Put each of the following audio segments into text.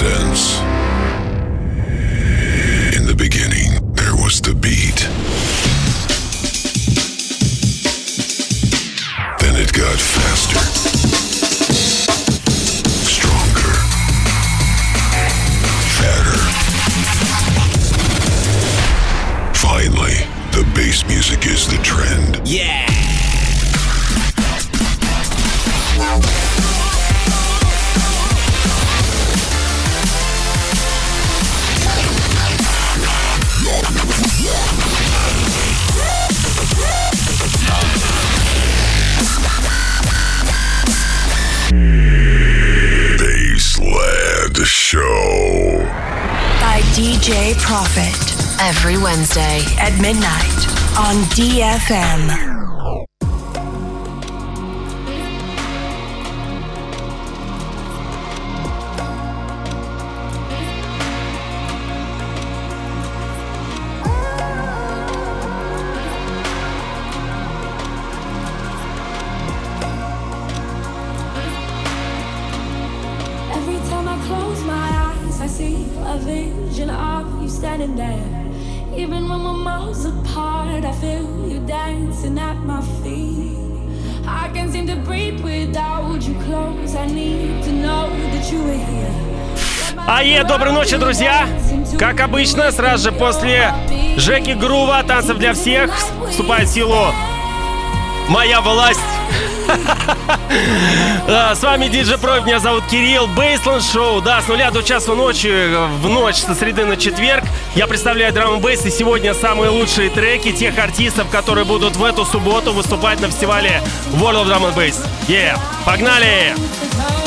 Listen. Wednesday at midnight on DFM. Друзья! Как обычно, сразу же после Жеки Грува, танцев для всех, вступает в силу моя власть. Да, С вами Диджей Проф, меня зовут Кирилл, Бейсленд Шоу, да, с нуля до часу ночи, в ночь со среды на четверг. Я представляю драм бейс и сегодня самые лучшие треки тех артистов, которые будут в эту субботу выступать на фестивале World of Drum and Bass. Yeah, погнали! Lights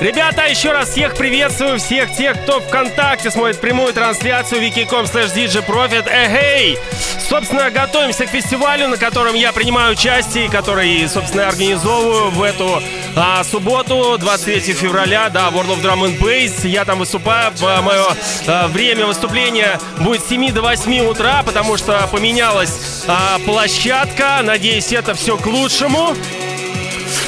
Ребята, еще раз всех приветствую, всех тех, кто ВКонтакте смотрит прямую трансляцию wiki.com slash djprofit. Эгей! Собственно, готовимся к фестивалю, на котором я принимаю участие, который, собственно, организовываю в эту а, субботу, 23 февраля, да, World of Drum and Bass. Я там выступаю, мое а, время выступления будет с 7 до 8 утра, потому что поменялась а, площадка. Надеюсь, это все к лучшему.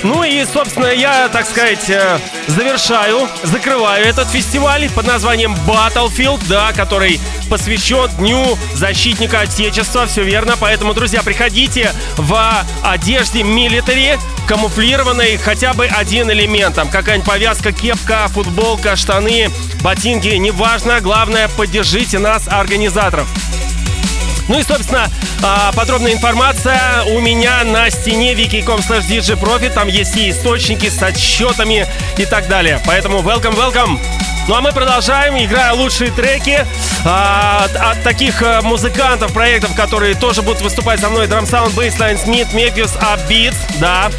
Ну и, собственно, я, так сказать, э, завершаю, закрываю этот фестиваль под названием Battlefield, да, который посвящен Дню Защитника Отечества, все верно. Поэтому, друзья, приходите в одежде милитари, камуфлированной хотя бы один элемент. Там какая-нибудь повязка, кепка, футболка, штаны, ботинки, неважно. Главное, поддержите нас, организаторов. Ну и, собственно, а, подробная информация у меня на стене wiki.com slash djprofit. Там есть и источники с отчетами и так далее. Поэтому welcome, welcome! Ну а мы продолжаем, играя лучшие треки а, от таких а, музыкантов, проектов, которые тоже будут выступать со мной. Drum Sound, Bassline, Smith, Мефьюс, Upbeats, да.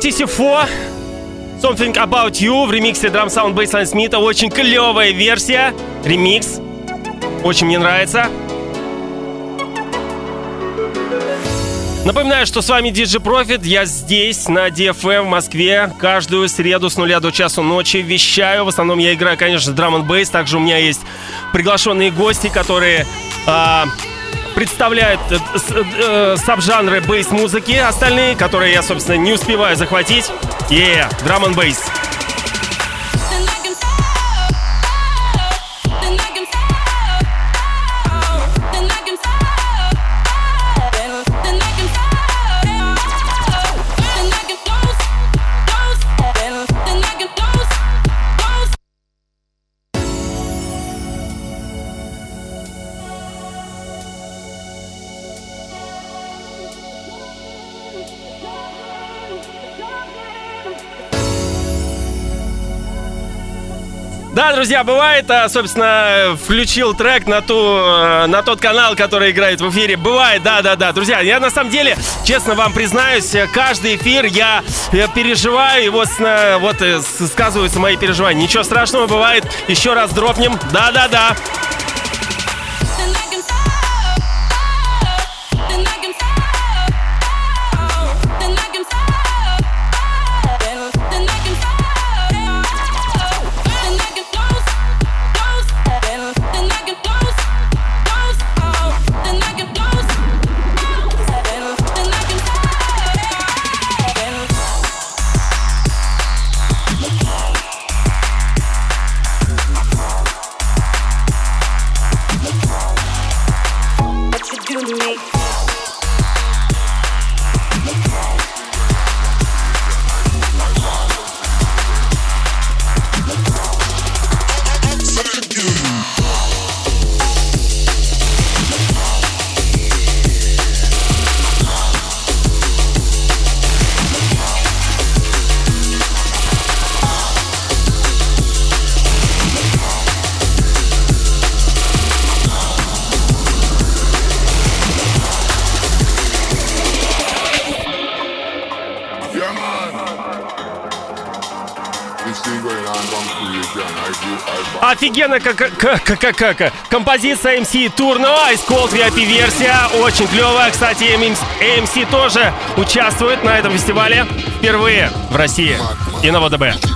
TC4 Something About You в ремиксе Drum Sound Bassline Смита. Очень клевая версия. Ремикс. Очень мне нравится. Напоминаю, что с вами DJ Profit. Я здесь, на DFM в Москве, каждую среду с нуля до часу ночи вещаю. В основном я играю, конечно, драм н бейс. Также у меня есть приглашенные гости, которые а, представляют э, э, саб-жанры бейс-музыки остальные, которые я, собственно, не успеваю захватить. Yeah, драм Друзья, бывает, а, собственно, включил трек на, ту, э, на тот канал, который играет в эфире. Бывает, да-да-да. Друзья, я на самом деле, честно вам признаюсь, каждый эфир я переживаю, и вот, вот э, сказываются мои переживания. Ничего страшного, бывает. Еще раз дропнем. Да-да-да. Офигенно, как, как, как, как, композиция MC Турно, Ice Cold VIP версия, очень клевая. Кстати, AMC тоже участвует на этом фестивале впервые в России и на ВДБ.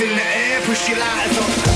in the air, push your lighters on.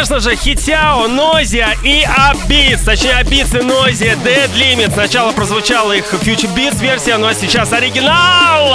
Конечно же, Хитяо, Нозия и Абитс. Точнее, Абитс и Нозия Dead Limit. Сначала прозвучала их Future Beats версия, ну а сейчас оригинал!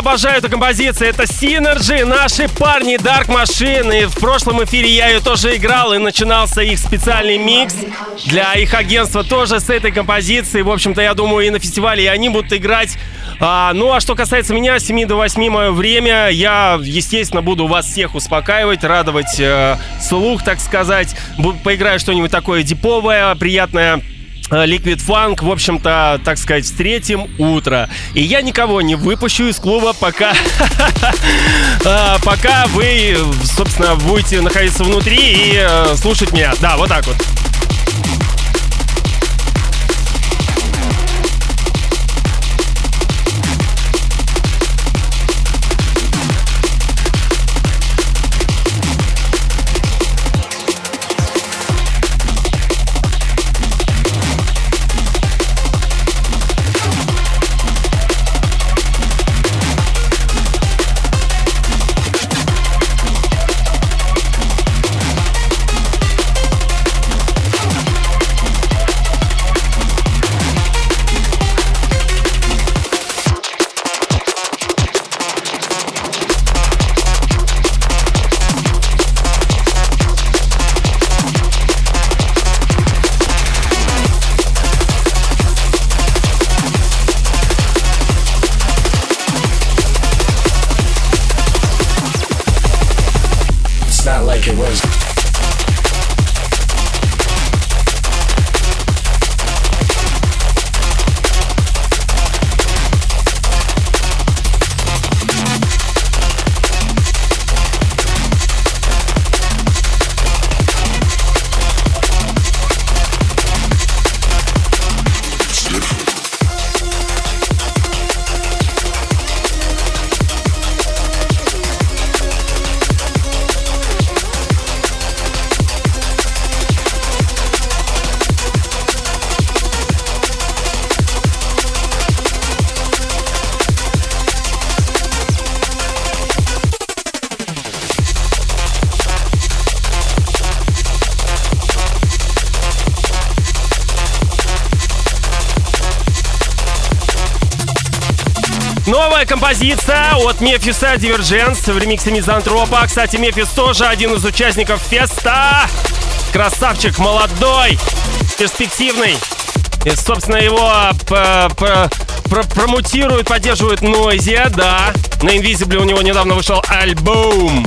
Обожаю эту композицию. Это Synergy, наши парни Dark Machine. И в прошлом эфире я ее тоже играл, и начинался их специальный микс для их агентства тоже с этой композиции. В общем-то, я думаю, и на фестивале и они будут играть. А, ну, а что касается меня, с 7 до 8 мое время, я, естественно, буду вас всех успокаивать, радовать э, слух, так сказать. Буду, поиграю что-нибудь такое диповое, приятное Liquid Funk, в общем-то, так сказать, встретим утро. И я никого не выпущу из клуба, пока, э, пока вы, собственно, будете находиться внутри и э, слушать меня. Да, вот так вот. От Мефиса Divergence в ремиксе Мизантропа. Кстати, Мефис тоже один из участников феста. Красавчик, молодой, перспективный. И, собственно, его промутируют, поддерживают Нойзи, да. На Invisible у него недавно вышел альбом.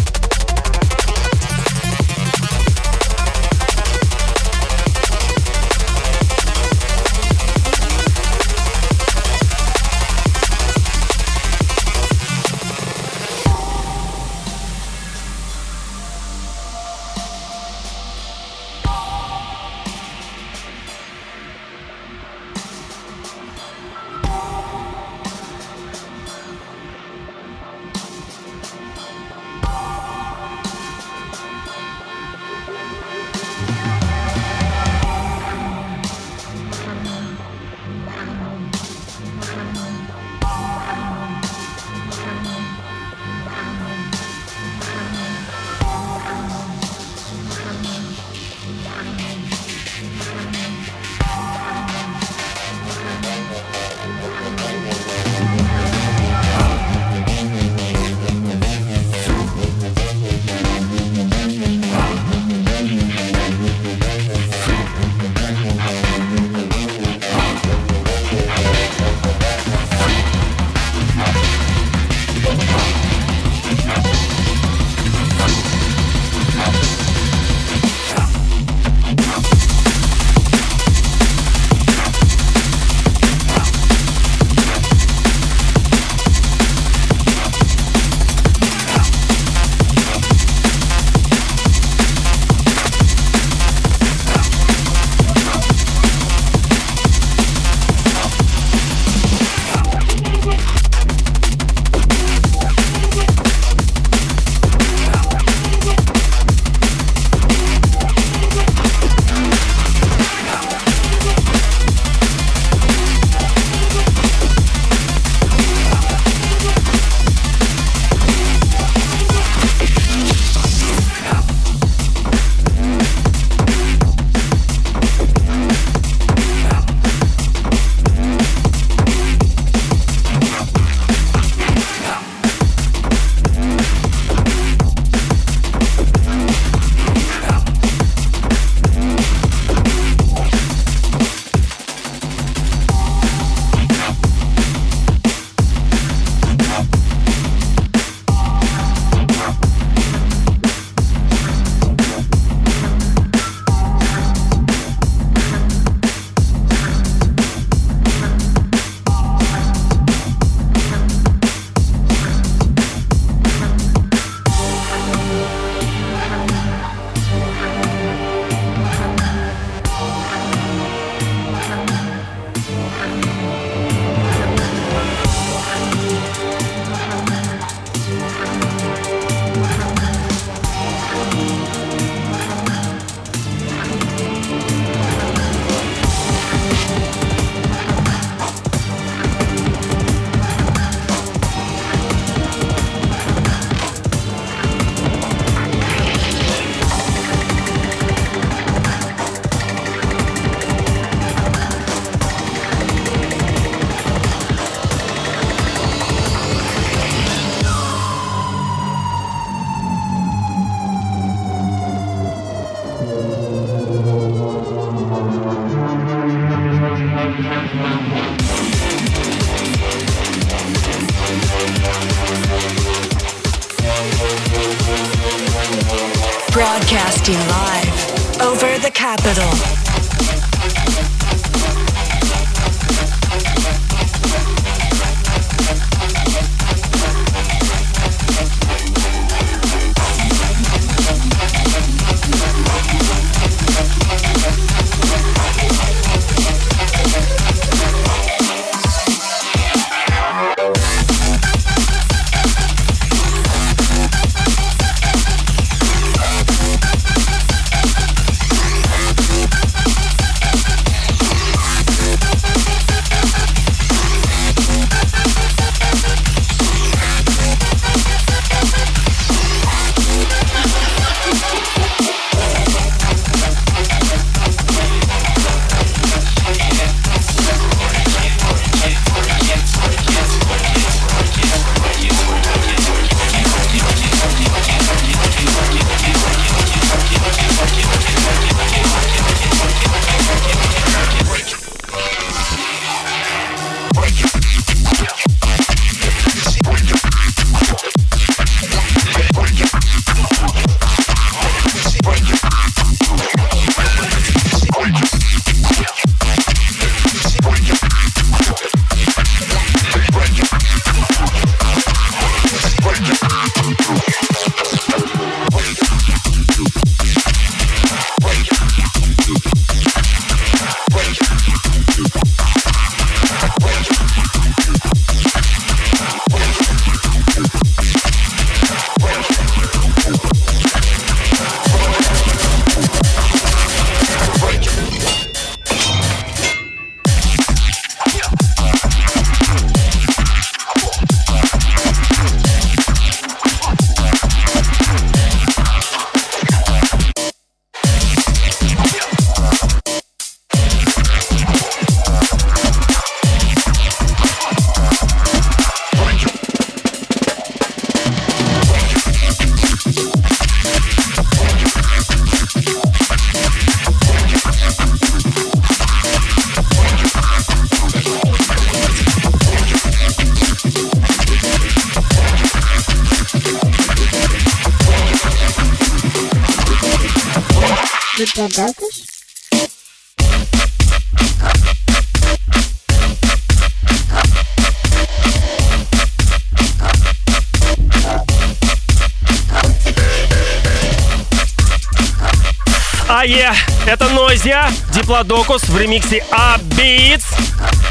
Диплодокус в ремиксе A Beats.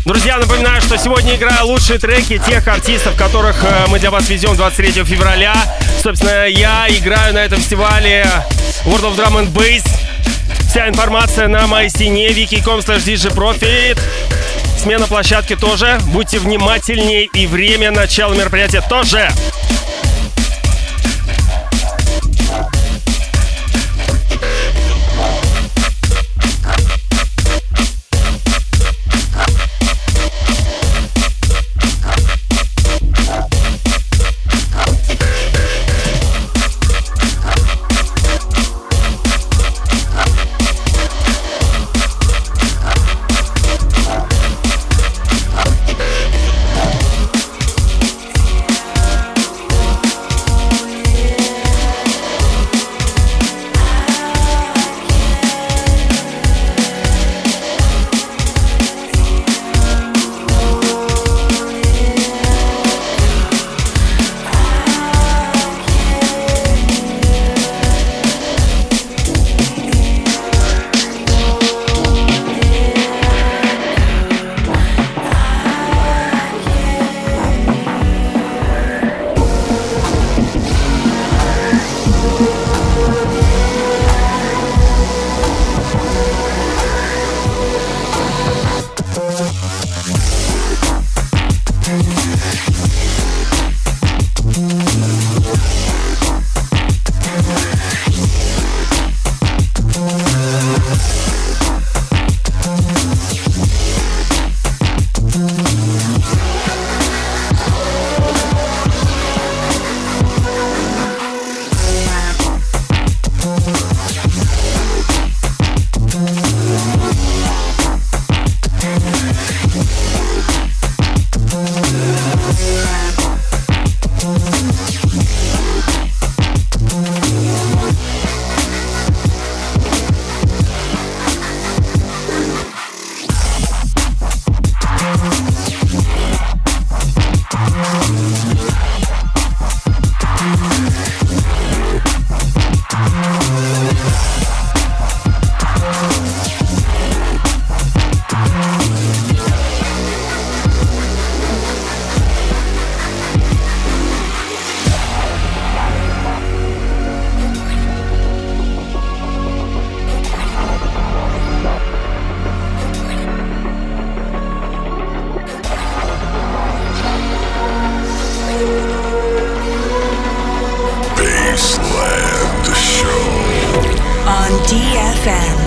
Друзья, напоминаю, что сегодня играю лучшие треки тех артистов, которых э, мы для вас везем 23 февраля. Собственно, я играю на этом фестивале World of Drum and Bass. Вся информация на моей стене wiki.com slash profit. Смена площадки тоже. Будьте внимательнее и время начала мероприятия тоже. FM.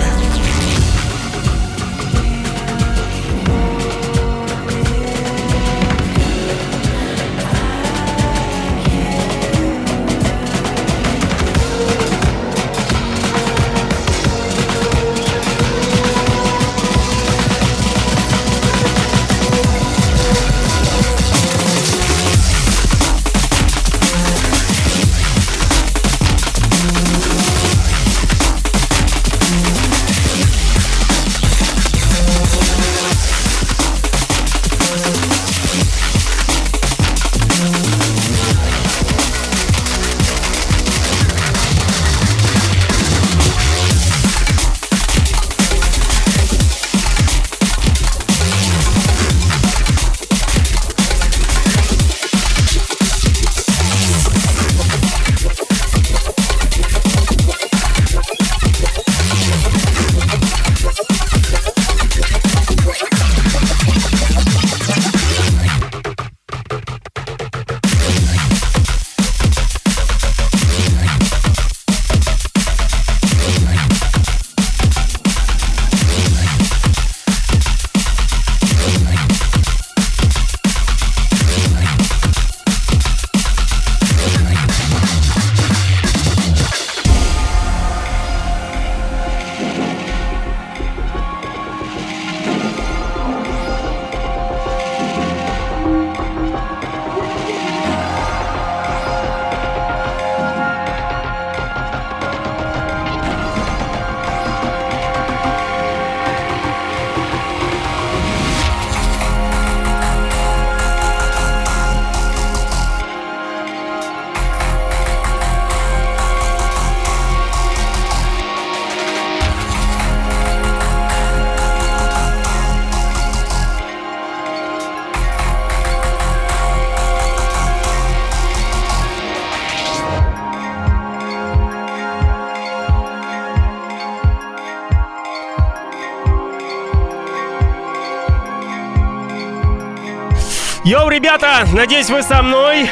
Ребята, надеюсь, вы со мной.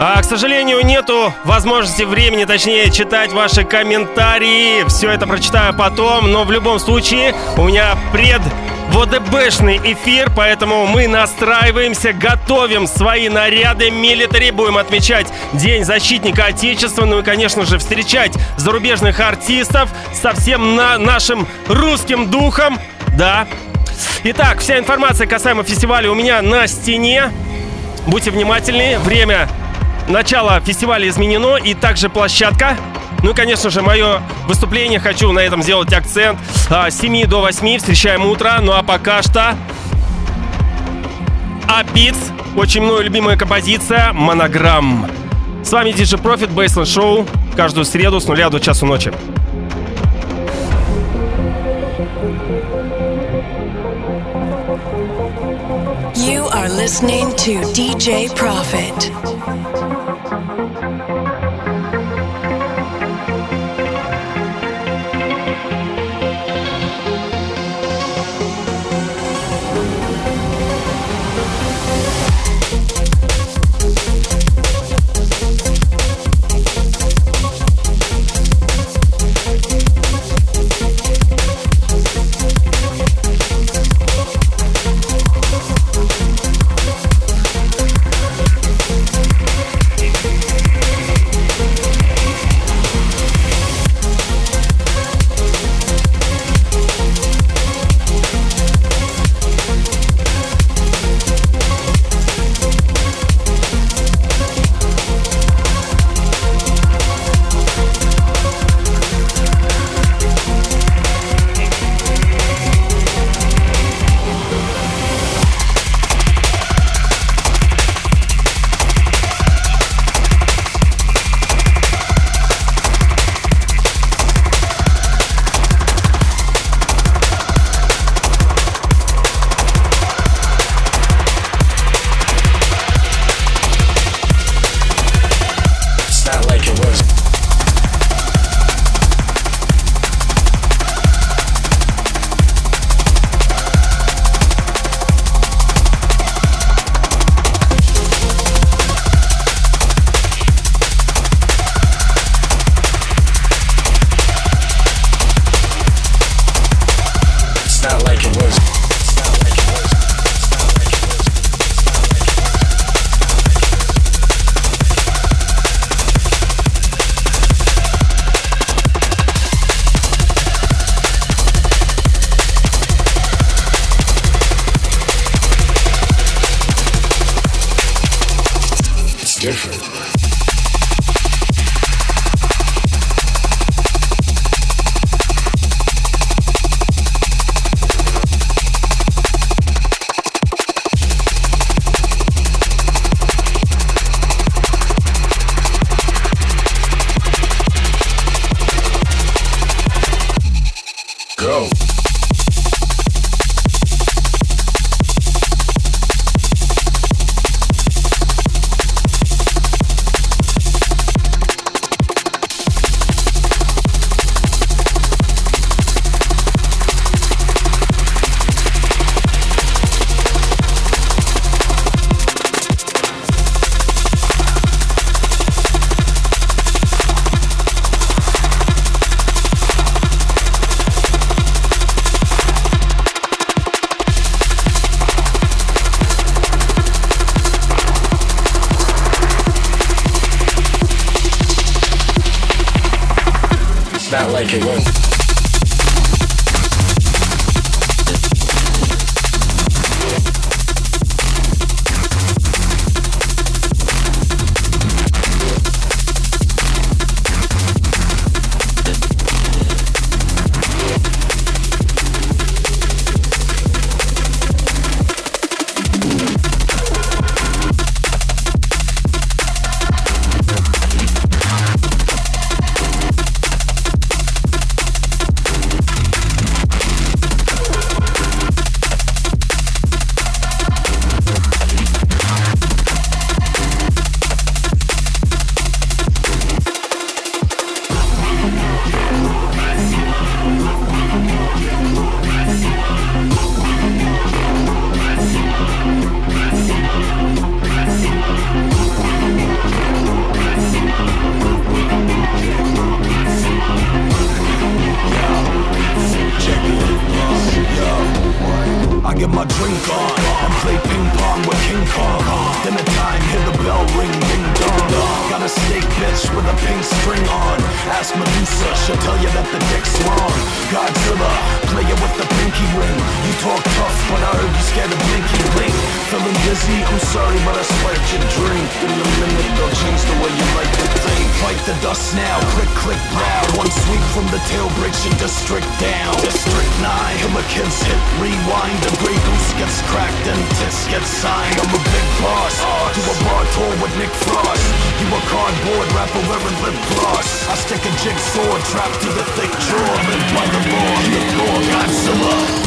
А, к сожалению, нету возможности времени, точнее, читать ваши комментарии. Все это прочитаю потом, но в любом случае у меня пред ВДБшный эфир, поэтому мы настраиваемся, готовим свои наряды милитари, будем отмечать День защитника Отечества, ну и, конечно же, встречать зарубежных артистов со всем на нашим русским духом. Да, Итак, вся информация касаемо фестиваля у меня на стене. Будьте внимательны. Время начала фестиваля изменено и также площадка. Ну и, конечно же, мое выступление хочу на этом сделать акцент. А, с 7 до 8 встречаем утро. Ну а пока что... Апиц. Очень мною любимая композиция. Монограмм. С вами DJ Profit Baseline Show. Каждую среду с нуля до часу ночи. You listening to DJ Profit. sorry, but I spiked your drink In a minute, they'll change the way you like to think. Fight the dust now, click, click, brow. One sweep from the tail breaks your district down. District 9, him a kid's hit, rewind. The Grey Goose gets cracked and tits get signed. I'm a big boss, do a bar tour with Nick Frost. You a cardboard rapper wearing lip gloss. I stick a jigsaw, trapped to the thick jaw. Live by the law, the core Godzilla.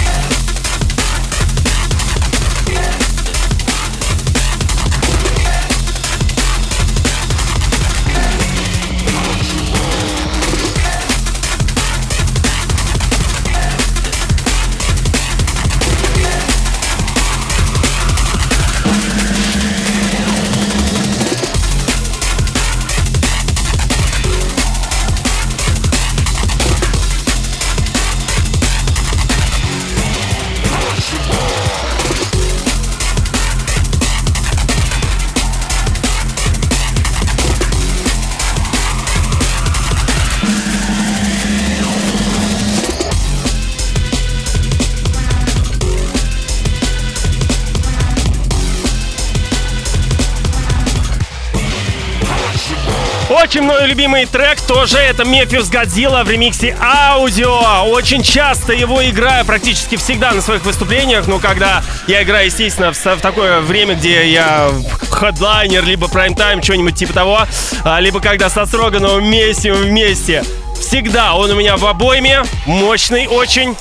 Очень мой любимый трек тоже это Мефиус Годзилла в ремиксе аудио. Очень часто его играю, практически всегда на своих выступлениях. Но когда я играю, естественно, в, в такое время, где я хедлайнер, либо прайм-тайм, что-нибудь типа того, а, либо когда со Строгановым вместе, вместе. Всегда он у меня в обойме, мощный очень.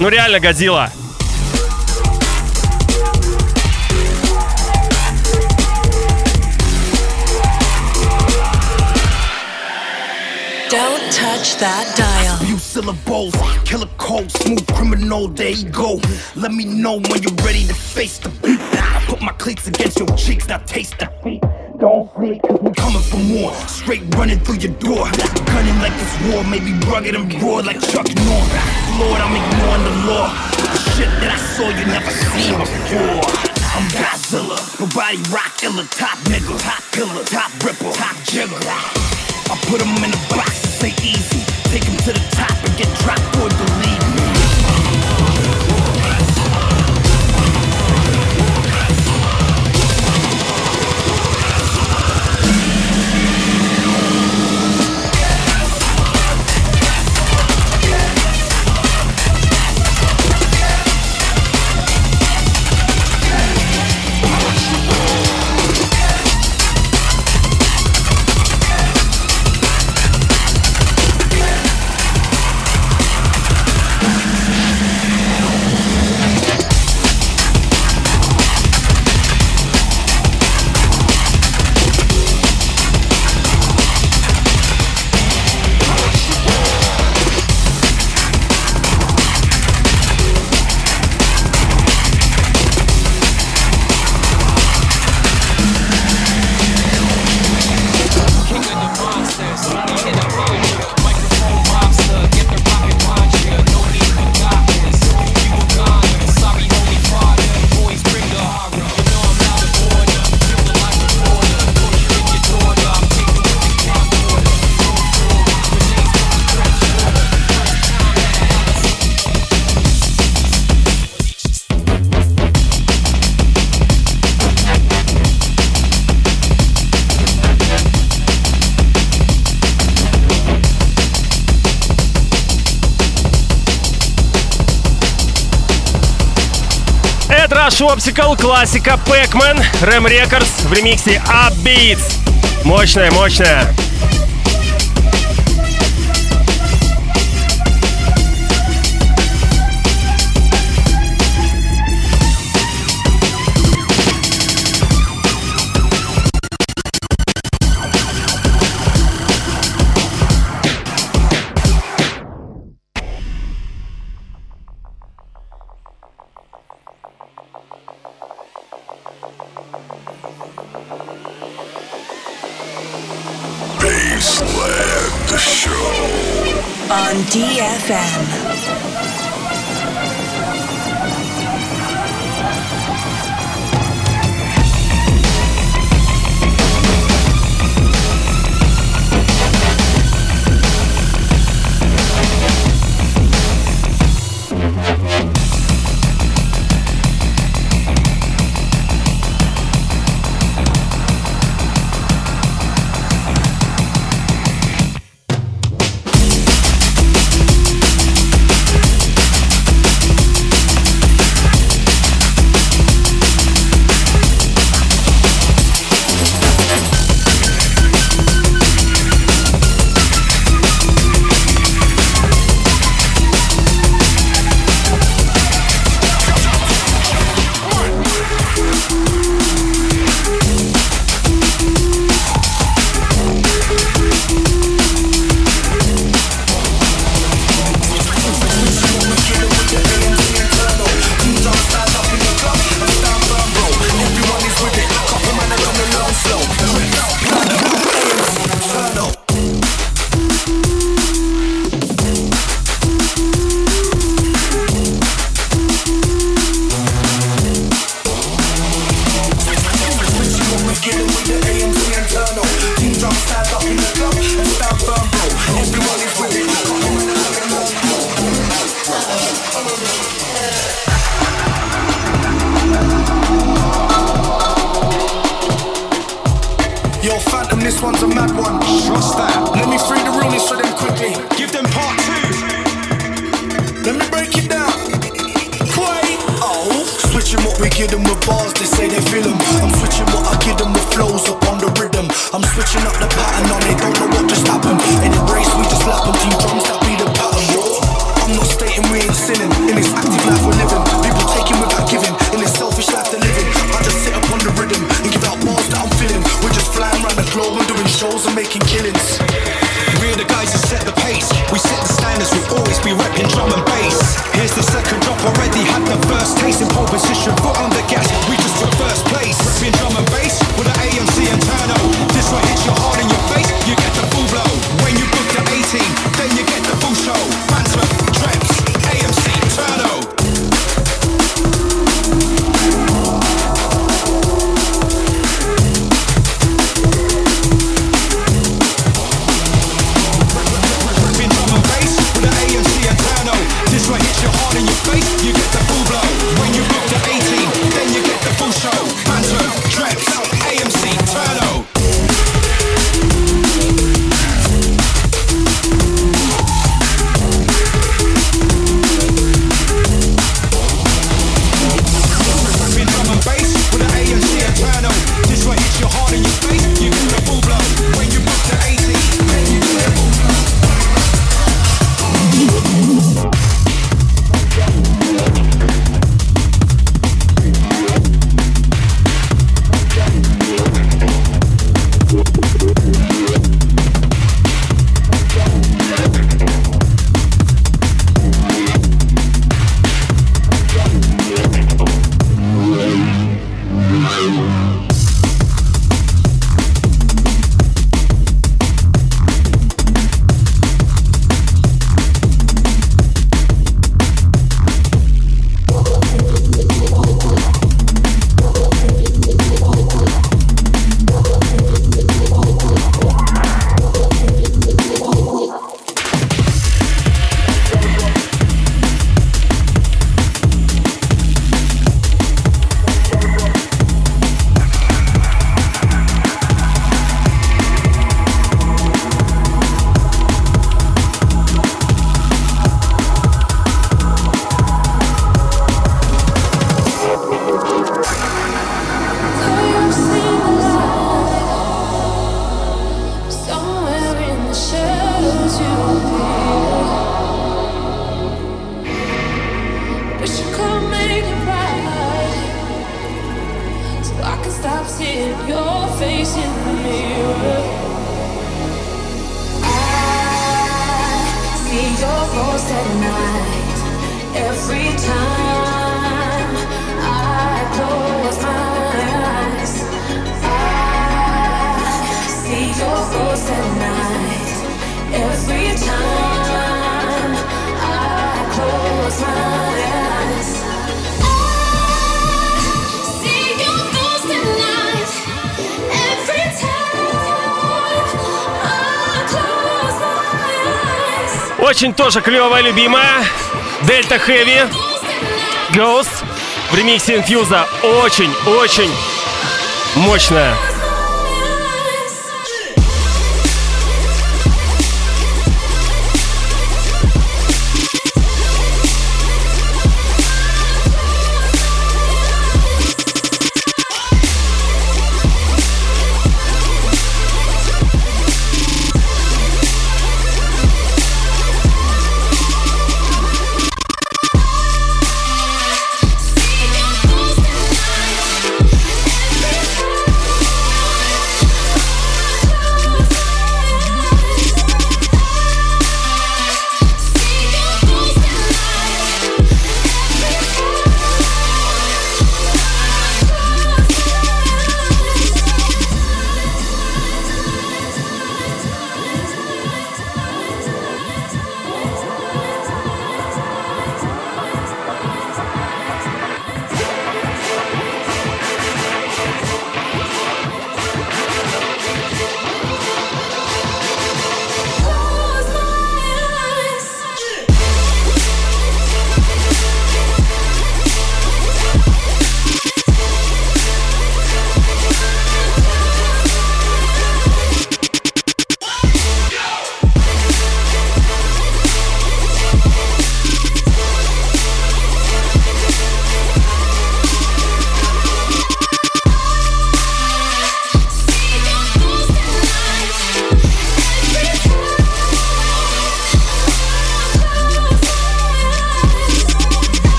Ну реально Годзилла. Touch that dial. Few syllables, killer cold, smooth criminal, there you go. Let me know when you're ready to face the beat. I put my cleats against your cheeks, now taste the beat. Don't flee, cause we coming for more. Straight running through your door. Gunning like it's war, maybe rugged and raw like Chuck North. Lord, I'm ignoring the law. The shit that I saw you never seen before. I'm Godzilla, nobody rock illa, top nigga, top killer, top ripper, top jigger. I put them in a box say easy. Take him to the top and get dropped or delete me. Optical, классика Pac-Man, Ram Records в ремиксе Upbeats. Мощная, мощная. Очень тоже клевая, любимая. Дельта Heavy. Ghost в ремиксе Инфьюза. Очень-очень мощная.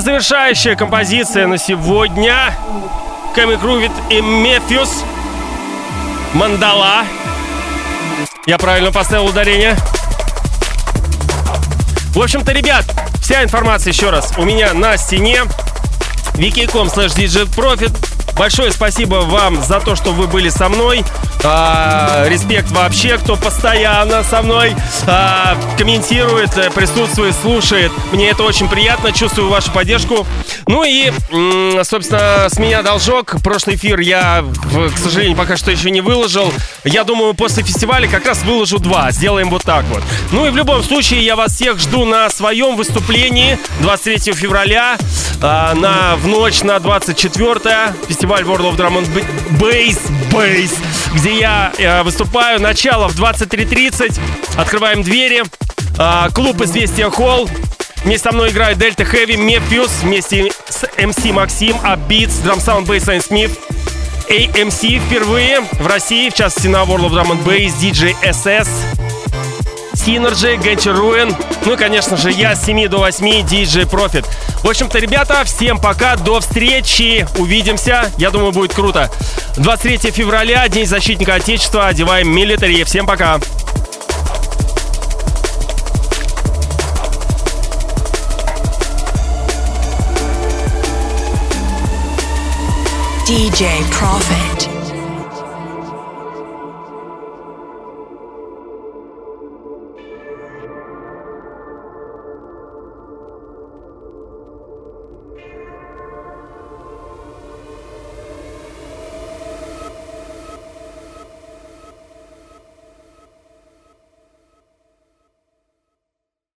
Завершающая композиция на сегодня. Кэми Крувит и Мефьюс. Мандала. Я правильно поставил ударение. В общем-то, ребят, вся информация еще раз у меня на стене. wiki.com slash. Большое спасибо вам за то, что вы были со мной. А, респект вообще, кто постоянно со мной а, комментирует, э, присутствует, слушает. Мне это очень приятно, чувствую вашу поддержку. Ну и, собственно, с меня должок. Прошлый эфир я, к сожалению, пока что еще не выложил. Я думаю, после фестиваля как раз выложу два. Сделаем вот так вот. Ну и в любом случае, я вас всех жду на своем выступлении 23 февраля а, на, в ночь на 24 фестиваль World of Drum and Bass, Bass, где я э, выступаю. Начало в 23.30. Открываем двери. Э, клуб «Известия Холл». Вместе со мной играет Дельта Хэви, Мефьюз, вместе с MC Максим, Абитс, Drum Sound Bass Smith, AMC впервые в России, в частности на World of Drum and Bass, DJ SS, Synergy, Генчи Руин, ну и, конечно же, я с 7 до 8, DJ Profit. В общем-то, ребята, всем пока, до встречи, увидимся, я думаю, будет круто. 23 февраля, День защитника Отечества, одеваем милитари, всем пока. DJ Profit.